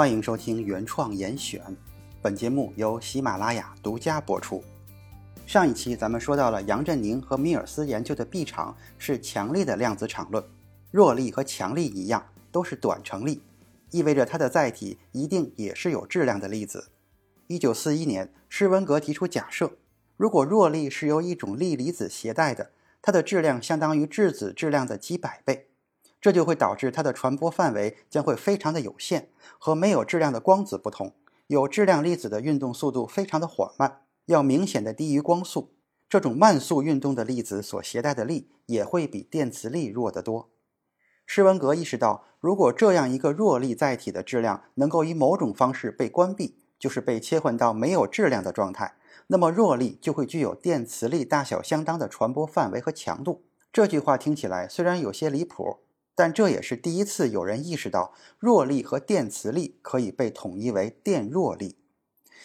欢迎收听原创严选，本节目由喜马拉雅独家播出。上一期咱们说到了杨振宁和米尔斯研究的 B 场是强力的量子场论，弱力和强力一样都是短程力，意味着它的载体一定也是有质量的粒子。一九四一年，施温格提出假设，如果弱力是由一种力离子携带的，它的质量相当于质子质量的几百倍。这就会导致它的传播范围将会非常的有限，和没有质量的光子不同，有质量粒子的运动速度非常的缓慢，要明显的低于光速。这种慢速运动的粒子所携带的力也会比电磁力弱得多。施温格意识到，如果这样一个弱力载体的质量能够以某种方式被关闭，就是被切换到没有质量的状态，那么弱力就会具有电磁力大小相当的传播范围和强度。这句话听起来虽然有些离谱。但这也是第一次有人意识到，弱力和电磁力可以被统一为电弱力。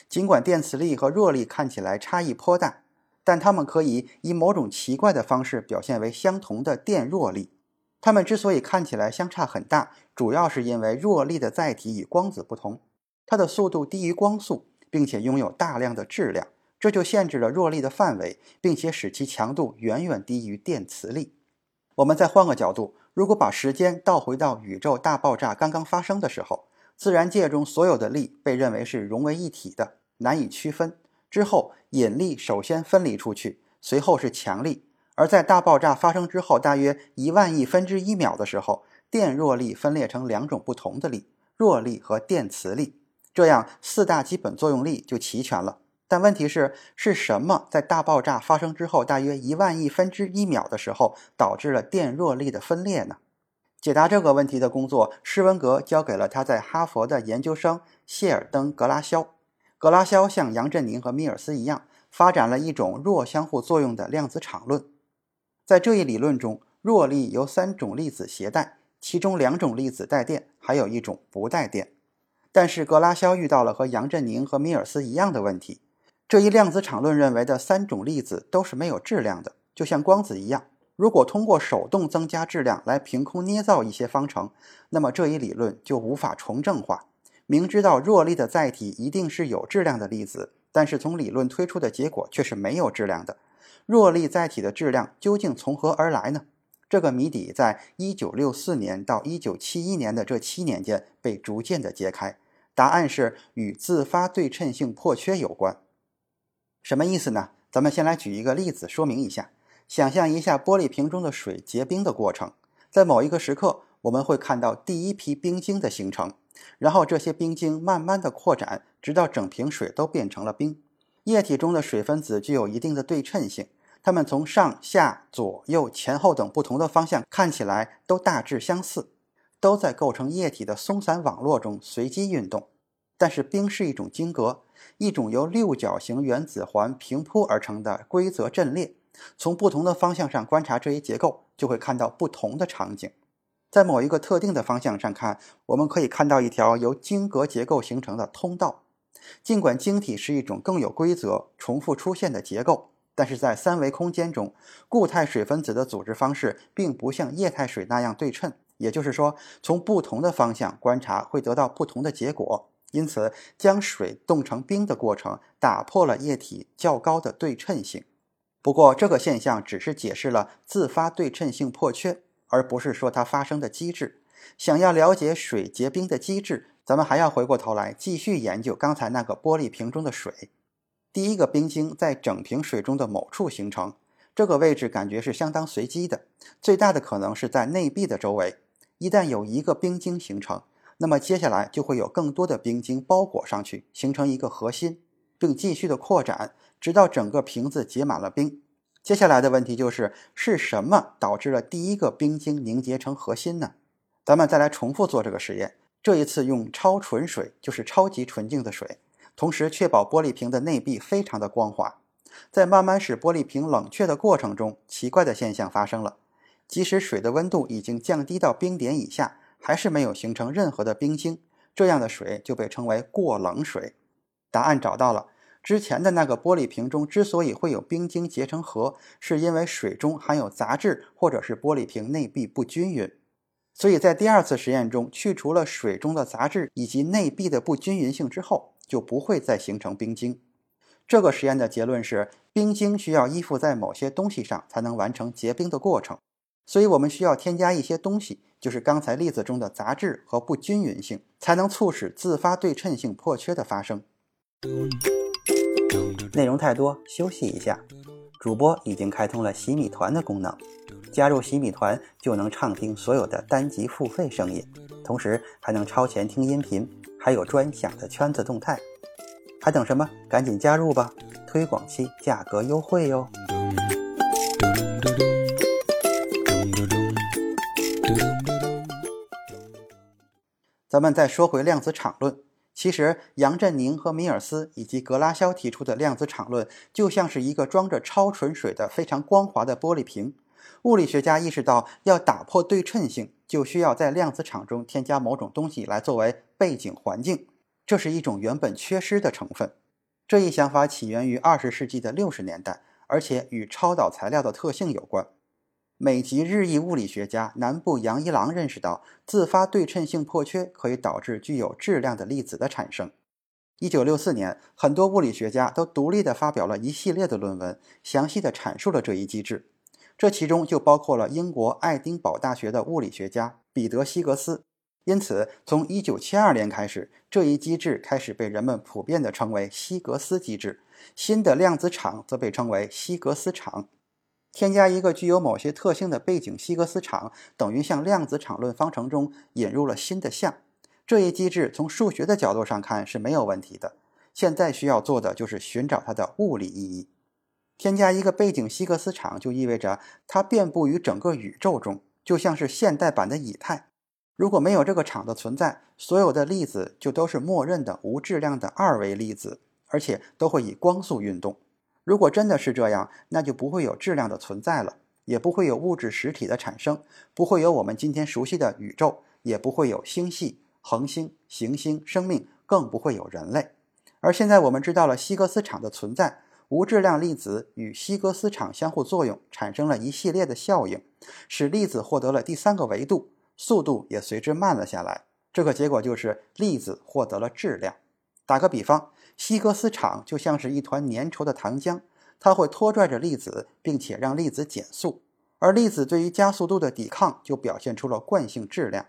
尽管电磁力和弱力看起来差异颇大，但它们可以以某种奇怪的方式表现为相同的电弱力。它们之所以看起来相差很大，主要是因为弱力的载体与光子不同，它的速度低于光速，并且拥有大量的质量，这就限制了弱力的范围，并且使其强度远远低于电磁力。我们再换个角度。如果把时间倒回到宇宙大爆炸刚刚发生的时候，自然界中所有的力被认为是融为一体的，难以区分。之后，引力首先分离出去，随后是强力。而在大爆炸发生之后，大约一万亿分之一秒的时候，电弱力分裂成两种不同的力：弱力和电磁力。这样，四大基本作用力就齐全了。但问题是，是什么在大爆炸发生之后大约一万亿分之一秒的时候导致了电弱力的分裂呢？解答这个问题的工作，施温格交给了他在哈佛的研究生谢尔登·格拉肖。格拉肖像杨振宁和米尔斯一样，发展了一种弱相互作用的量子场论。在这一理论中，弱力由三种粒子携带，其中两种粒子带电，还有一种不带电。但是格拉肖遇到了和杨振宁和米尔斯一样的问题。这一量子场论认为的三种粒子都是没有质量的，就像光子一样。如果通过手动增加质量来凭空捏造一些方程，那么这一理论就无法重正化。明知道弱力的载体一定是有质量的粒子，但是从理论推出的结果却是没有质量的。弱力载体的质量究竟从何而来呢？这个谜底在1964年到1971年的这七年间被逐渐的揭开。答案是与自发对称性破缺有关。什么意思呢？咱们先来举一个例子说明一下。想象一下玻璃瓶中的水结冰的过程，在某一个时刻，我们会看到第一批冰晶的形成，然后这些冰晶慢慢的扩展，直到整瓶水都变成了冰。液体中的水分子具有一定的对称性，它们从上下左右前后等不同的方向看起来都大致相似，都在构成液体的松散网络中随机运动。但是冰是一种晶格，一种由六角形原子环平铺而成的规则阵列。从不同的方向上观察这一结构，就会看到不同的场景。在某一个特定的方向上看，我们可以看到一条由晶格结构形成的通道。尽管晶体是一种更有规则、重复出现的结构，但是在三维空间中，固态水分子的组织方式并不像液态水那样对称。也就是说，从不同的方向观察会得到不同的结果。因此，将水冻成冰的过程打破了液体较高的对称性。不过，这个现象只是解释了自发对称性破缺，而不是说它发生的机制。想要了解水结冰的机制，咱们还要回过头来继续研究刚才那个玻璃瓶中的水。第一个冰晶在整瓶水中的某处形成，这个位置感觉是相当随机的，最大的可能是在内壁的周围。一旦有一个冰晶形成，那么接下来就会有更多的冰晶包裹上去，形成一个核心，并继续的扩展，直到整个瓶子结满了冰。接下来的问题就是：是什么导致了第一个冰晶凝结成核心呢？咱们再来重复做这个实验，这一次用超纯水，就是超级纯净的水，同时确保玻璃瓶的内壁非常的光滑。在慢慢使玻璃瓶冷却的过程中，奇怪的现象发生了，即使水的温度已经降低到冰点以下。还是没有形成任何的冰晶，这样的水就被称为过冷水。答案找到了，之前的那个玻璃瓶中之所以会有冰晶结成核，是因为水中含有杂质或者是玻璃瓶内壁不均匀。所以在第二次实验中，去除了水中的杂质以及内壁的不均匀性之后，就不会再形成冰晶。这个实验的结论是，冰晶需要依附在某些东西上才能完成结冰的过程，所以我们需要添加一些东西，就是刚才例子中的杂质和不均匀性，才能促使自发对称性破缺的发生。内容太多，休息一下。主播已经开通了洗米团的功能。加入洗米团就能畅听所有的单集付费声音，同时还能超前听音频，还有专享的圈子动态。还等什么？赶紧加入吧！推广期价格优惠哟。咱们再说回量子场论，其实杨振宁和米尔斯以及格拉肖提出的量子场论，就像是一个装着超纯水的非常光滑的玻璃瓶。物理学家意识到，要打破对称性，就需要在量子场中添加某种东西来作为背景环境。这是一种原本缺失的成分。这一想法起源于二十世纪的六十年代，而且与超导材料的特性有关。美籍日裔物理学家南部洋一郎认识到，自发对称性破缺可以导致具有质量的粒子的产生。一九六四年，很多物理学家都独立地发表了一系列的论文，详细地阐述了这一机制。这其中就包括了英国爱丁堡大学的物理学家彼得·希格斯，因此从1972年开始，这一机制开始被人们普遍地称为希格斯机制。新的量子场则被称为希格斯场。添加一个具有某些特性的背景希格斯场，等于向量子场论方程中引入了新的项。这一机制从数学的角度上看是没有问题的。现在需要做的就是寻找它的物理意义。添加一个背景希格斯场，就意味着它遍布于整个宇宙中，就像是现代版的以太。如果没有这个场的存在，所有的粒子就都是默认的无质量的二维粒子，而且都会以光速运动。如果真的是这样，那就不会有质量的存在了，也不会有物质实体的产生，不会有我们今天熟悉的宇宙，也不会有星系、恒星、行星、生命，更不会有人类。而现在我们知道了希格斯场的存在。无质量粒子与希格斯场相互作用，产生了一系列的效应，使粒子获得了第三个维度，速度也随之慢了下来。这个结果就是粒子获得了质量。打个比方，希格斯场就像是一团粘稠的糖浆，它会拖拽着粒子，并且让粒子减速，而粒子对于加速度的抵抗就表现出了惯性质量。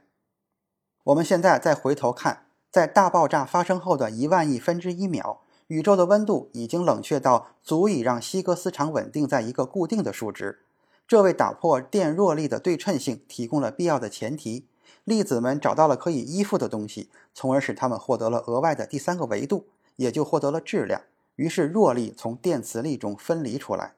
我们现在再回头看，在大爆炸发生后的一万亿分之一秒。宇宙的温度已经冷却到足以让希格斯场稳定在一个固定的数值，这为打破电弱力的对称性提供了必要的前提。粒子们找到了可以依附的东西，从而使它们获得了额外的第三个维度，也就获得了质量。于是弱力从电磁力中分离出来。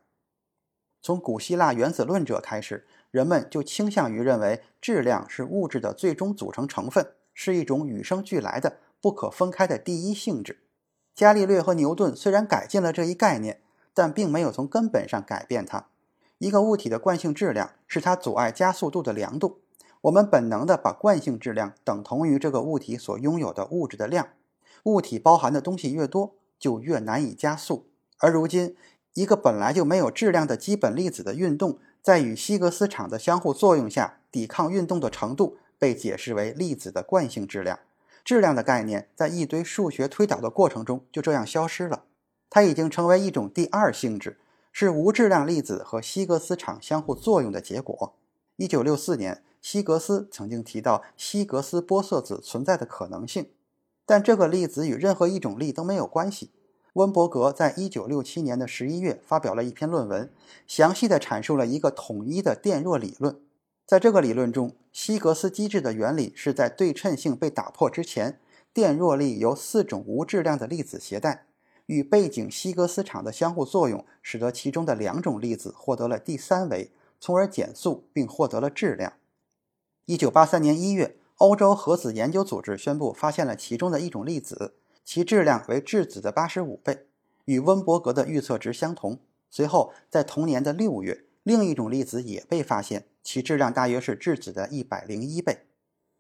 从古希腊原子论者开始，人们就倾向于认为质量是物质的最终组成成分，是一种与生俱来的、不可分开的第一性质。伽利略和牛顿虽然改进了这一概念，但并没有从根本上改变它。一个物体的惯性质量是它阻碍加速度的量度。我们本能地把惯性质量等同于这个物体所拥有的物质的量。物体包含的东西越多，就越难以加速。而如今，一个本来就没有质量的基本粒子的运动，在与希格斯场的相互作用下，抵抗运动的程度被解释为粒子的惯性质量。质量的概念在一堆数学推导的过程中就这样消失了，它已经成为一种第二性质，是无质量粒子和希格斯场相互作用的结果。一九六四年，希格斯曾经提到希格斯玻色子存在的可能性，但这个粒子与任何一种力都没有关系。温伯格在一九六七年的十一月发表了一篇论文，详细的阐述了一个统一的电弱理论。在这个理论中，希格斯机制的原理是在对称性被打破之前，电弱力由四种无质量的粒子携带，与背景希格斯场的相互作用，使得其中的两种粒子获得了第三维，从而减速并获得了质量。一九八三年一月，欧洲核子研究组织宣布发现了其中的一种粒子，其质量为质子的八十五倍，与温伯格的预测值相同。随后，在同年的六月，另一种粒子也被发现。其质量大约是质子的一百零一倍。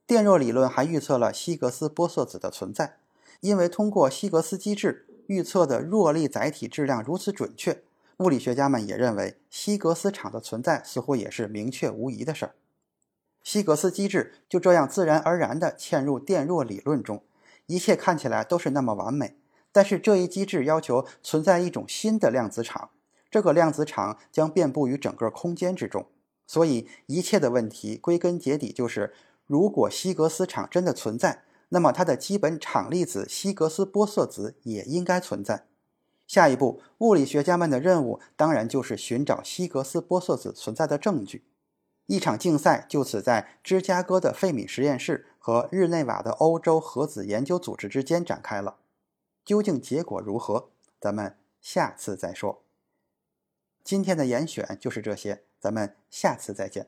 电弱理论还预测了希格斯玻色子的存在，因为通过希格斯机制预测的弱力载体质量如此准确，物理学家们也认为希格斯场的存在似乎也是明确无疑的事儿。希格斯机制就这样自然而然地嵌入电弱理论中，一切看起来都是那么完美。但是这一机制要求存在一种新的量子场，这个量子场将遍布于整个空间之中。所以一切的问题归根结底就是：如果希格斯场真的存在，那么它的基本场粒子希格斯玻色子也应该存在。下一步，物理学家们的任务当然就是寻找希格斯玻色子存在的证据。一场竞赛就此在芝加哥的费米实验室和日内瓦的欧洲核子研究组织之间展开了。究竟结果如何？咱们下次再说。今天的严选就是这些，咱们下次再见。